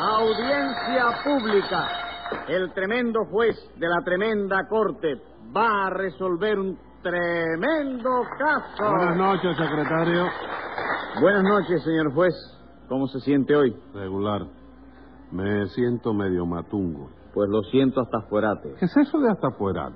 Audiencia pública. El tremendo juez de la tremenda corte va a resolver un tremendo caso. Buenas noches, secretario. Buenas noches, señor juez. ¿Cómo se siente hoy? Regular. Me siento medio matungo. Pues lo siento hasta fuerate. ¿Qué es eso de hasta fuera?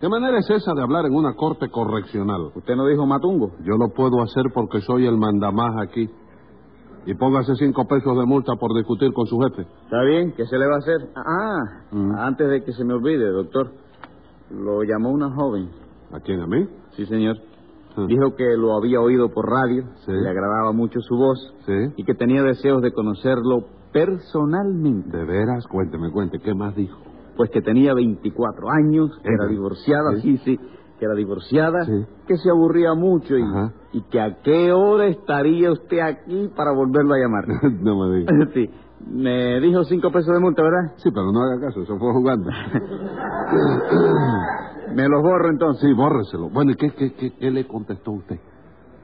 ¿Qué manera es esa de hablar en una corte correccional? ¿Usted no dijo matungo? Yo lo puedo hacer porque soy el mandamás aquí. Y póngase cinco pesos de multa por discutir con su jefe. Está bien, ¿qué se le va a hacer? Ah, Mm. antes de que se me olvide, doctor. Lo llamó una joven. ¿A quién? ¿A mí? Sí, señor. Ah. Dijo que lo había oído por radio, Sí. le agradaba mucho su voz Sí. y que tenía deseos de conocerlo personalmente. ¿De veras? Cuénteme, cuente. ¿Qué más dijo? Pues que tenía 24 años, que era Ella. divorciada, Sí. sí, sí, que era divorciada, Sí. que se aburría mucho y, Ajá. y que a qué hora estaría usted aquí para volverlo a llamar. no me diga. sí, me dijo cinco pesos de multa, ¿verdad? Sí, pero no haga caso, eso fue jugando. Me los borro entonces. Sí, bórreselo. Bueno, ¿y qué, qué, qué, qué le contestó usted?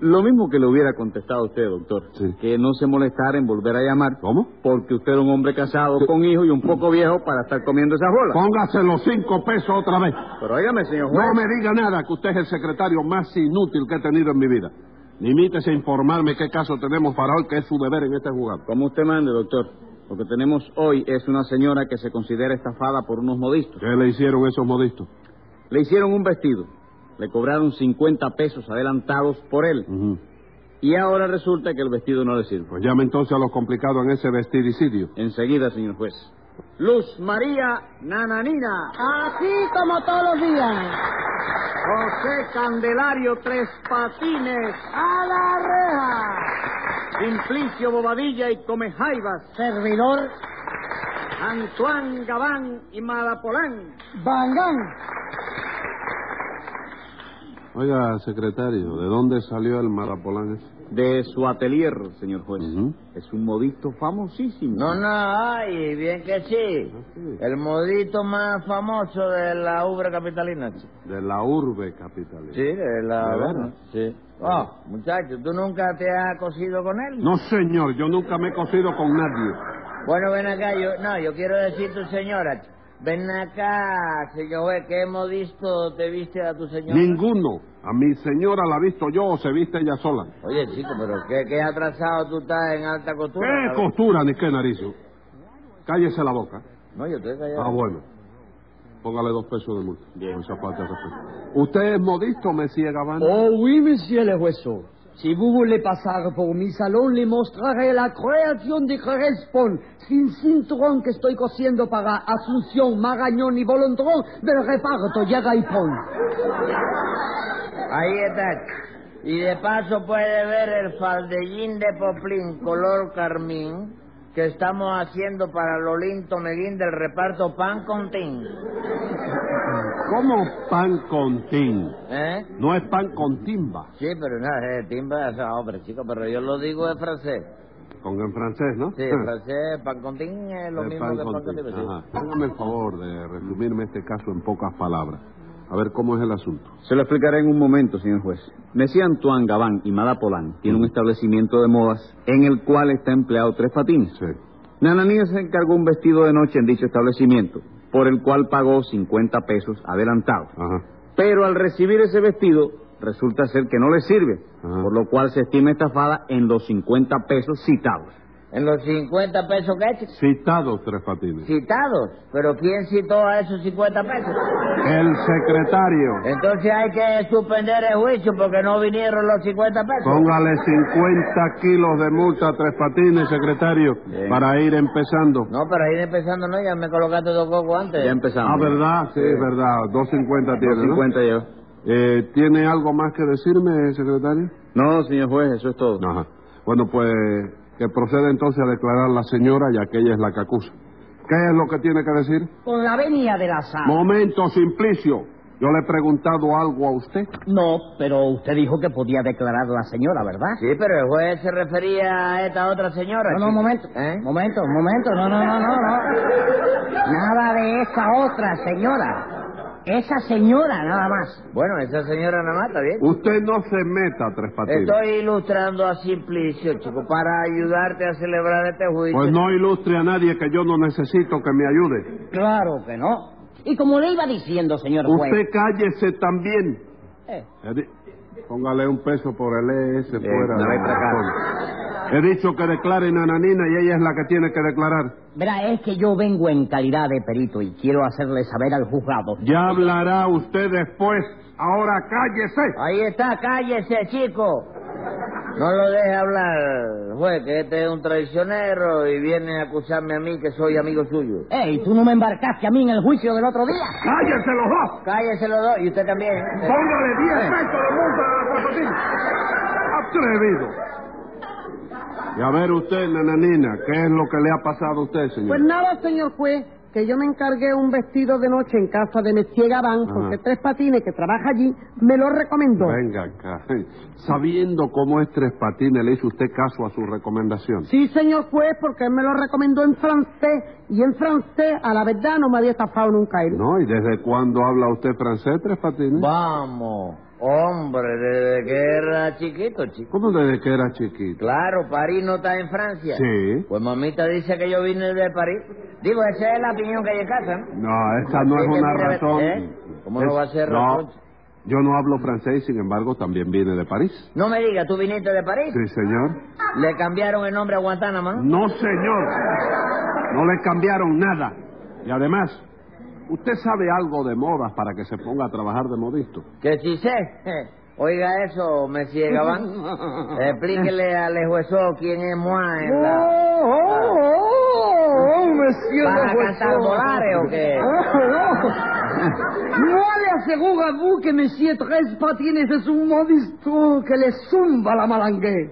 Lo mismo que le hubiera contestado a usted, doctor. Sí. Que no se molestara en volver a llamar. ¿Cómo? Porque usted era un hombre casado Sí. con hijos y un poco viejo para estar comiendo esas bolas. Póngase los cinco pesos otra vez. Pero óigame, señor juez. No me diga nada, que usted es el secretario más inútil que he tenido en mi vida. Limítese a informarme qué caso tenemos para hoy, que es su deber en este juzgado. Como usted mande, doctor. Lo que tenemos hoy es una señora que se considera estafada por unos modistos. ¿Qué le hicieron esos modistos? Le hicieron un vestido. Le cobraron 50 pesos adelantados por él. Y ahora resulta que el vestido no le sirve. Pues llame entonces a los complicados en ese vestidicidio. Enseguida, señor juez. Luz María Nananina. Así como todos los días. José Candelario Tres Patines. A la reja. Simplicio Bobadilla y Comejaivas. Servidor Antoine Gabán y Madapolán. Bangán. Oiga, secretario, ¿de dónde salió el marapolán ese? De su atelier, señor juez. Es un modisto famosísimo. No, no, ay, bien que sí. sí. El modito más famoso de la ubra capitalina. chico. De la urbe capitalina. Sí, de la... ¿De sí. Oh, muchacho, ¿tú nunca te has cosido con él? No, señor, yo nunca me he cosido con nadie. Bueno, ven acá, yo... No, yo quiero decir tu señora. Ven acá, señor juez, ¿qué modisto te viste a tu señora? Ninguno. A mi señora la he visto yo o se viste ella sola. Oye, chico, pero ¿qué, qué atrasado tú estás en alta costura? ¿Qué costura ni qué narizo? Cállese la boca. No, yo estoy callado. Ah, bueno. Póngale dos pesos de multa. Con esa falta de respeto. ¿Usted es modisto, Mesía Gabán? Oh oui, monsieur le hueso. Si vous voulez pasar por mi salón, le mostraré la creación de Crespon, sin cinturón que estoy cosiendo para Asunción, Marañón y Bolondrón del reparto Llega y Pon. Ahí está. Y de paso puede ver el faldellín de poplín color carmín que estamos haciendo para Lolín Tomeguín del reparto Pan con Tin. ¿Cómo pan con tin? ¿Eh? No es pan con timba. Sí, pero no, es timba, hombre, chico, pero yo lo digo en francés. Con en francés, ¿no? Sí, en francés, pan con tin es lo El mismo pan que con pan con sí. Ajá. Hágame el favor de resumirme este caso en pocas palabras. A ver cómo es el asunto. Se lo explicaré en un momento, señor juez. Mesía Antoine Gabán y Madapolán tiene un establecimiento de modas en el cual está empleado tres patines. Sí. Nananina se encargó un vestido de noche en dicho establecimiento, por el cual pagó 50 pesos adelantados. Ajá. Pero al recibir ese vestido, resulta ser que no le sirve, Ajá. por lo cual se estima estafada en los 50 pesos citados. En los 50 pesos que? Citados tres patines. Citados. Pero ¿quién citó a esos 50 pesos? El secretario. Entonces hay que suspender el juicio porque no vinieron los 50 pesos. Póngale 50 kilos de multa a tres patines, secretario, Bien. para ir empezando. No, pero ahí empezando no, ya me colocaste dos cocos antes. Ya empezamos. Ah, ¿verdad? Sí, es verdad. 250 tiene, ¿no? 50 yo. Eh, ¿Tiene algo más que decirme, secretario? No, señor juez, eso es todo. Ajá. Bueno, pues que proceda entonces a declarar la señora, ya que ella es la que acusa. ¿Qué es lo que tiene que decir? Con la venia de la sal. Momento, Simplicio. Yo le he preguntado algo a usted. No, pero usted dijo que podía declarar la señora, ¿verdad? Sí, pero el juez se refería a esta otra señora. No, no, chico. momento. ¿Eh? Momento, momento. No, no, no, no, no. Nada de esa otra señora. Esa señora nada más. Bueno, esa señora nada más está bien. Usted no se meta, Tres Patines. Estoy ilustrando a Simplicio, chico, para ayudarte a celebrar este juicio. Pues no ilustre a nadie que yo no necesito que me ayude. Claro que no. Y como le iba diciendo, señor juez... Usted cállese también. Eh, Póngale un peso por el ES fuera. no hay de-. He dicho que declaren a Nanina y ella es la que tiene que declarar. verá, es que yo vengo en calidad de perito y quiero hacerle saber al juzgado. Ya hablará usted después. Ahora cállese. Ahí está, cállese, chico. No lo deje hablar, juez, que este es un traicionero y viene a acusarme a mí que soy amigo suyo. Ey, ¿tú no me embarcaste a mí en el juicio del otro día? ¡Cállese los dos! Cállese los dos y usted también. ¿eh? Póngale 10 pesos de multa a Tres Patines. Atrevido. Y a ver usted, Nananina, ¿qué es lo que le ha pasado a usted, señor? Pues nada, señor juez, que yo me encargué un vestido de noche en casa de Messier Gabán, Ajá. porque Tres Patines, que trabaja allí, me lo recomendó. Venga acá. Sabiendo cómo es Tres Patines, le hizo usted caso a su recomendación. Sí, señor juez, porque él me lo recomendó en francés, y en francés, a la verdad, no me había estafado nunca él. ¿No? ¿Y desde cuándo habla usted francés, Tres Patines? Vamos, hombre, desde que era chiquito, chico. ¿Cómo desde que era chiquito? Claro, París no está en Francia. Sí. Pues mamita dice que yo vine de París. Digo, esa es la opinión que hay en casa, ¿no? No, esa no es una razón. ¿eh? ¿Cómo no va a ser no, razón? Yo no hablo francés, sin embargo, también vine de París. No me diga, ¿tú viniste de París? Sí, señor. Le cambiaron el nombre a Guantánamo, ¿no? No, señor. No le cambiaron nada. Y además, ¿usted sabe algo de modas para que se ponga a trabajar de modisto? Que si sé. Oiga eso, Monsieur Gabán. Explíquele al juezó quién es moi en la... Oh, oh, oh, oh, monsieur ¿Para cantar volares o qué? Moi le aseguro a vous que Monsieur Tres Patines es un modisto que le zumba la malangue.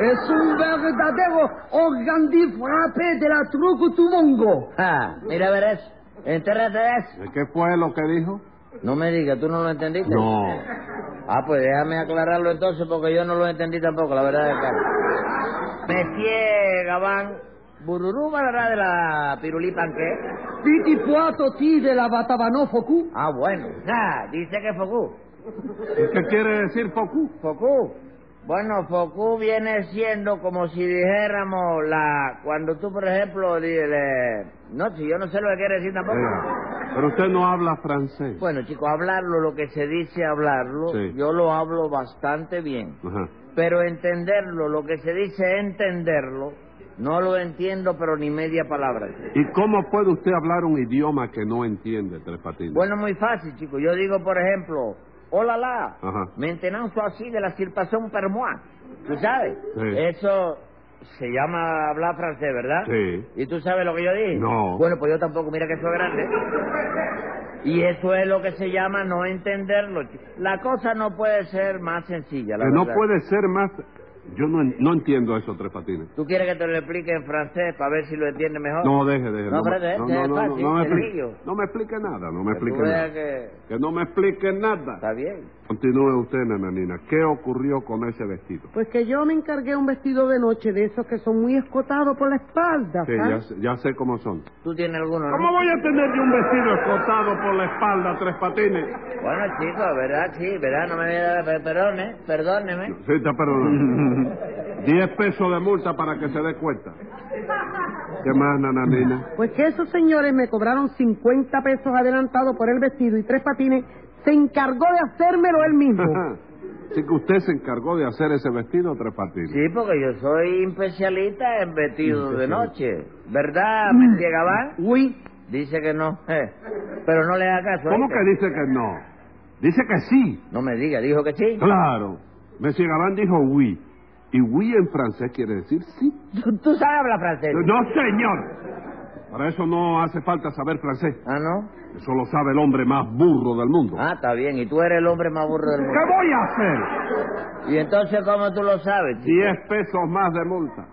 Es un verdadero organdí frappé de la truco tumongo. Ah, mira a ver eso. Entérrate de eso. ¿Qué fue lo que dijo? No me digas, ¿tú no lo entendiste? No. Ah, pues déjame aclararlo entonces porque yo no lo entendí tampoco, la verdad es que... Monsieur Gabán, bururú balará de la pirulí panqué. Piti puato ti de la batabano focu. Ah, bueno. Ah, dice que Focú. ¿Y ¿Qué quiere decir Focú? Focú. Bueno, Focú viene siendo como si dijéramos la... Cuando tú, por ejemplo, dile... No, si yo no sé lo que quiere decir tampoco. Oiga, Pero usted no habla francés. Bueno, chico, hablarlo, lo que se dice hablarlo, Sí. yo lo hablo bastante bien. Ajá. Pero entenderlo, lo que se dice entenderlo, no lo entiendo, pero ni media palabra. ¿Y cómo puede usted hablar un idioma que no entiende, Tres Patines? Bueno, muy fácil, chico. Yo digo, por ejemplo, hola la, maintenance así de la cirpación per moi. ¿Tú sabes? Sí. Eso se llama hablar francés, ¿verdad? Sí. ¿Y tú sabes lo que yo dije? No. Bueno, pues yo tampoco, mira que eso es grande. Y eso es lo que se llama no entenderlo. La cosa no puede ser más sencilla, la que no puede ser más... Yo no, no entiendo eso, Tres Patines. ¿Tú quieres que te lo explique en francés para ver si lo entiende mejor? No, deje, deje. No, no, no, no, fácil, no me explique, no me explique nada, no me Que explique nada. que Que no me explique nada. está bien. Continúe usted, nananina. ¿Qué ocurrió con ese vestido? Pues que yo me encargué un vestido de noche de esos que son muy escotados por la espalda, Sí, ya, ya sé cómo son. ¿Tú tienes alguno? no? ¿Cómo voy a tener yo un vestido escotado por la espalda, Tres Patines? Bueno, chicos, ¿verdad? Sí, ¿verdad? No me voy a dar... per- Perdone, perdóneme. Sí, está perdonando. Diez pesos de multa para que se dé cuenta. ¿Qué más, nananina? Pues que esos señores me cobraron 50 pesos adelantados por el vestido y Tres Patines se encargó de hacérmelo él mismo. Así que usted se encargó de hacer ese vestido, Tres Patines. Sí, porque yo soy especialista en vestidos de noche. ¿Verdad, Messi Gabán? Uy, Dice que no. eh. Pero no le haga caso. ¿Cómo ¿oíste? que dice que no? Dice que sí. No me diga, dijo que sí. Claro. Monsieur Gabán dijo oui. Y oui en francés quiere decir sí. ¿Tú, tú sabes hablar francés? No, señor. Para eso no hace falta saber francés. Ah, ¿no? Eso lo sabe el hombre más burro del mundo. Ah, está bien. Y tú eres el hombre más burro del mundo. ¿Qué voy a hacer? ¿Y entonces cómo tú lo sabes? chico? Diez pesos más de multa.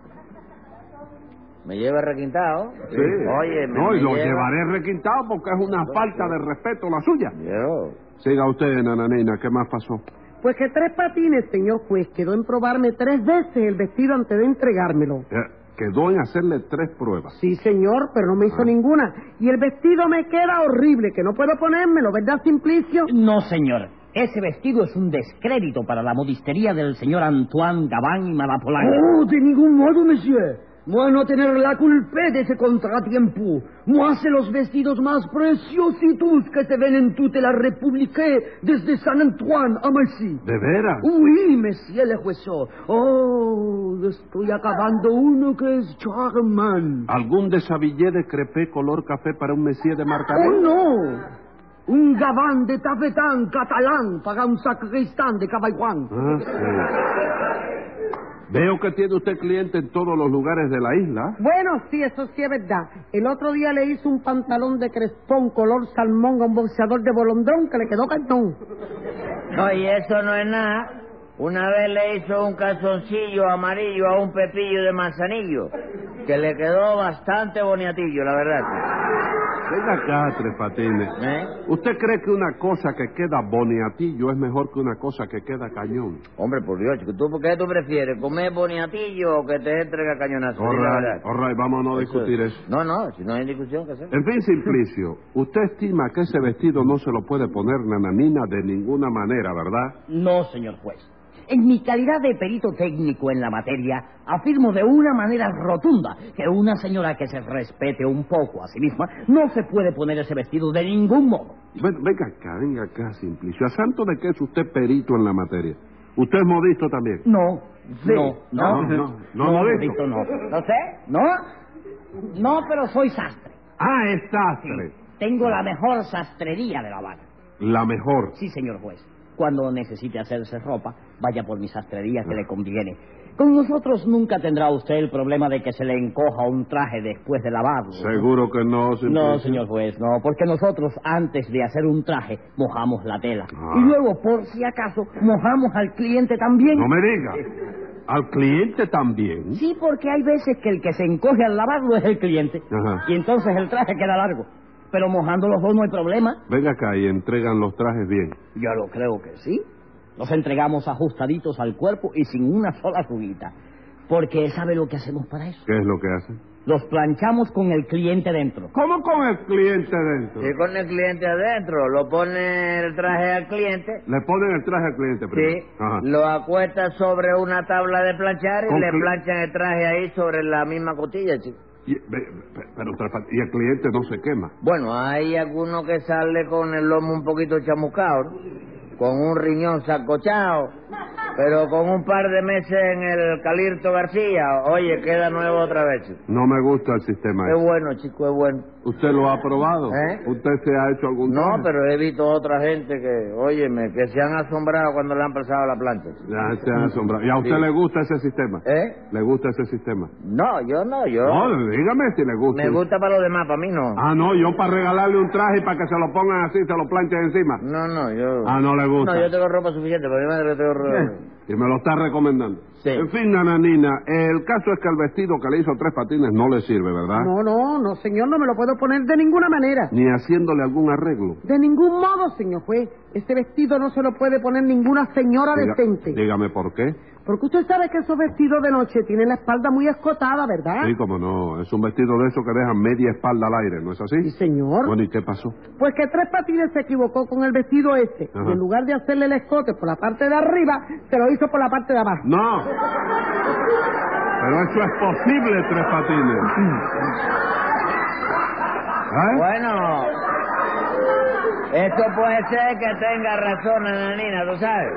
Me lleva requintado. Sí. Oye, me, No, y me lo lleva- llevaré requintado porque es una falta de respeto la suya. Yo. Siga usted, nananina. ¿Qué más pasó? Pues que Tres Patines, señor juez, quedó en probarme tres veces el vestido antes de entregármelo. Eh, quedó en hacerle tres pruebas. Sí, señor, pero no me hizo Ah. ninguna. Y el vestido me queda horrible, que no puedo ponérmelo, ¿verdad, Simplicio? No, señor. Ese vestido es un descrédito para la modistería del señor Antoine Gabán y Malapolán. Oh, de ningún modo, monsieur. Moi no tener la culpa de ese contratiempo. Moi sé los vestidos más preciositos que se ven en toda la República, desde San Antoine a Massy. ¿De veras? Oui, monsieur le juez. Oh, estoy acabando uno que es charmant. ¿Algún desabillé de crepé color café para un messier de marca Oh, no. Un gabán de tafetán catalán para un sacristán de Cabaiguán. Ah, sí. Veo que tiene usted cliente en todos los lugares de la isla. Bueno, sí, eso sí es verdad. El otro día le hizo un pantalón de crespón color salmón a un boxeador de bolondrón que le quedó cañón. No, y eso no es nada. Una vez le hizo un calzoncillo amarillo a un pepillo de manzanillo, que le quedó bastante boniatillo, la verdad. Venga acá, Tres Patines. ¿Eh? ¿Usted cree que una cosa que queda boniatillo es mejor que una cosa que queda cañón? Hombre, por Dios, chico, ¿tú qué tú prefieres? ¿Comer boniatillo o que te entregue cañonazo? All right, verdad. all right, vamos a no discutir eso. No, no, si no hay discusión, ¿qué hacer? En fin, Simplicio, usted estima que ese vestido no se lo puede poner Nananina de ninguna manera, ¿verdad? No, señor juez. En mi calidad de perito técnico en la materia, afirmo de una manera rotunda que una señora que se respete un poco a sí misma no se puede poner ese vestido de ningún modo. Ven- venga acá, venga acá, Simplicio. ¿A santo de qué es usted perito en la materia? ¿Usted es modisto también? No, Sí. no, no, No, no, no, no, modisto. modisto, no. ¿No sé? ¿No? No, pero soy sastre. Ah, es sastre. Tengo la mejor sastrería de La Habana. La mejor. Sí, señor juez. Cuando necesite hacerse ropa, vaya por mi sastrería que le conviene. Con nosotros nunca tendrá usted el problema de que se le encoja un traje después de lavarlo. Seguro que no, Simplicio. No, señor juez, no, porque nosotros antes de hacer un traje mojamos la tela. Ah. Y luego, por si acaso, mojamos al cliente también. No me diga. ¿Al cliente también? Sí, porque hay veces que el que se encoge al lavarlo es el cliente. Ajá. Y entonces el traje queda largo. Pero mojando los dos no hay problema. Venga acá y entregan los trajes bien. Yo lo creo que sí. Los entregamos ajustaditos al cuerpo y sin una sola arruguita. Porque ¿sabe lo que hacemos para eso? ¿Qué es lo que hacen? Los planchamos con el cliente dentro. ¿Cómo con el cliente dentro? Sí, con el cliente adentro, lo pone el traje al cliente, Le ponen el traje al cliente primero. sí, Ajá. lo acuesta sobre una tabla de planchar y Con le planchan el traje ahí sobre la misma costilla, chico. Y, pero, el cliente no se quema. Bueno, hay alguno que sale con el lomo un poquito chamuscado, ¿no? con un riñón sacochado, pero con un par de meses en el Calirto García, oye, queda nuevo otra vez. chico. No me gusta el sistema Es ese. bueno, chico, es bueno. ¿Usted lo ha probado? ¿Eh? ¿Usted se ha hecho algún No, traje? pero he visto otra gente que, óyeme, que se han asombrado cuando le han pasado la plancha. chico. Ya se han asombrado. ¿Y a usted Sí. le gusta ese sistema? ¿Eh? ¿Le gusta ese sistema? No, yo no, yo... No, dígame si le gusta. Me gusta para los demás, para mí no. Ah, no, yo para regalarle un traje y para que se lo pongan así, se lo planchen encima. No, no, yo... Ah, no le gusta. No, yo tengo ropa suficiente, para mi madre tengo ropa... Y me lo está recomendando. Sí. En fin, nananina, el caso es que el vestido que le hizo tres patines no le sirve, ¿verdad? No, no, no, señor, no me lo puedo poner de ninguna manera. Ni haciéndole algún arreglo. De ningún modo, señor juez. Este vestido no se lo puede poner ninguna señora Diga- decente. dígame por qué. Porque usted sabe que esos vestidos de noche tienen la espalda muy escotada, ¿verdad? Sí, como no. Es un vestido de eso que deja media espalda al aire, ¿no es así? Sí, señor. Bueno, ¿y qué pasó? Pues que Tres Patines se equivocó con el vestido este. Ajá. Y en lugar de hacerle el escote por la parte de arriba, se lo hizo por la parte de abajo. No. Pero eso es posible, tres patines. ¿Eh? Bueno, esto puede ser que tenga razón, Ananina, ¿tú sabes?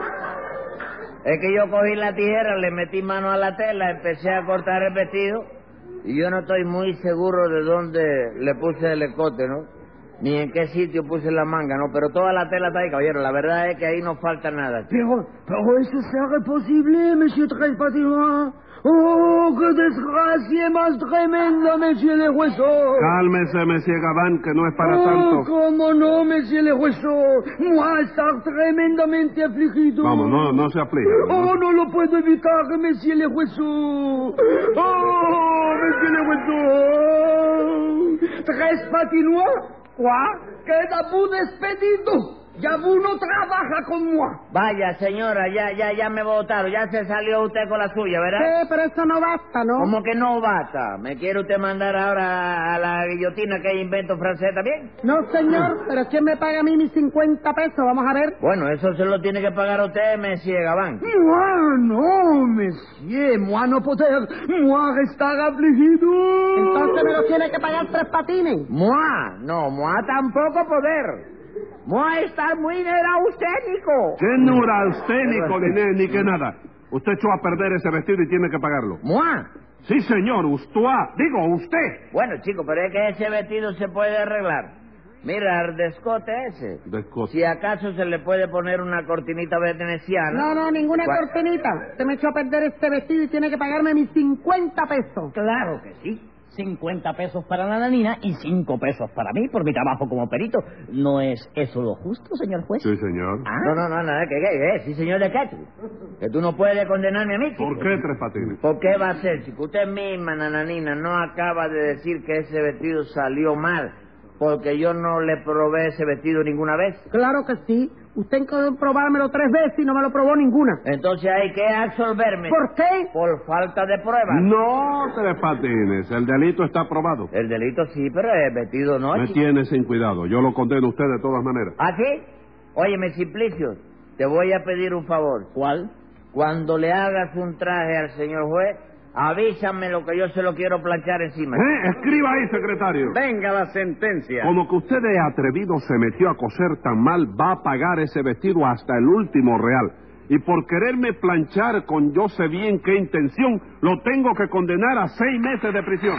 Es que yo cogí la tijera, le metí mano a la tela, empecé a cortar el vestido y yo no estoy muy seguro de dónde le puse el escote, ¿no? Ni en qué sitio puse la manga, ¿no? Pero toda la tela está ahí, caballero. La verdad es que ahí no falta nada. Pero, pero eso será posible, monsieur Tres Patinois. Oh, qué desgracia más tremenda, monsieur le hueso. Cálmese, Monsieur Gabán, que no es para oh, tanto. cómo no, monsieur le hueso. Moi, estar tremendamente afligido. Vamos, no, no se aplique. Oh, no lo puedo evitar, monsieur le hueso. Oh, monsieur le hueso. Tres Patinois, quoi? Queda vous despedido. Ya no trabaja con moi. Vaya, señora, ya, ya, ya me votaron. Ya se salió usted con la suya, ¿verdad? Sí, pero eso no basta, ¿no? ¿Cómo que no basta? ¿Me quiere usted mandar ahora a la guillotina que invento francés también? No, señor, pero ¿quién me paga a mí mis 50 pesos? Vamos a ver. Bueno, eso se lo tiene que pagar usted, Messi Gabán. Moi, no, monsieur. Moi no poder. Moi estar afligido. Entonces me lo tiene que pagar tres patines. Mua, no, Mua tampoco poder. Mua está muy neurasténico. ¿Qué neurasténico ni, ne- ni que nada? Usted echó a perder ese vestido y tiene que pagarlo. Mua. Sí, señor, usted. Digo, usted. Bueno, chico, pero es que ese vestido se puede arreglar. Mira, el descote ese. Descote. Si acaso se le puede poner una cortinita veneciana. No, no, ninguna ¿Cuál? cortinita. Usted me echó a perder este vestido y tiene que pagarme mis 50 pesos. Claro que sí. 50 pesos para la nanina y 5 pesos para mí por mi trabajo como perito. ¿No es eso lo justo, señor juez? Sí, señor. Ah, No, no, no, no, ¿qué, qué, qué? Sí, señor de qué, tú? Que tú no puedes condenarme a mí, chico. ¿Por qué tres patines? ¿Por qué va a ser, chico? Usted misma, nananina, no acaba de decir que ese vestido salió mal porque yo no le probé ese vestido ninguna vez. Claro que sí. Usted intentó probármelo tres veces y no me lo probó ninguna. Entonces hay que absolverme. ¿Por qué? Por falta de pruebas. No, tres patines. El delito está aprobado. El delito sí, pero el vestido no. Me chico. tiene sin cuidado. Yo lo condeno a usted de todas maneras. ¿Ah, sí? Óyeme, Simplicio, te voy a pedir un favor. ¿Cuál? Cuando le hagas un traje al señor juez, avísame lo que yo se lo quiero planchar encima. ¿Eh? Escriba ahí, secretario. Venga la sentencia. Como que usted de atrevido se metió a coser tan mal, va a pagar ese vestido hasta el último real. Y por quererme planchar con yo sé bien qué intención, lo tengo que condenar a seis meses de prisión.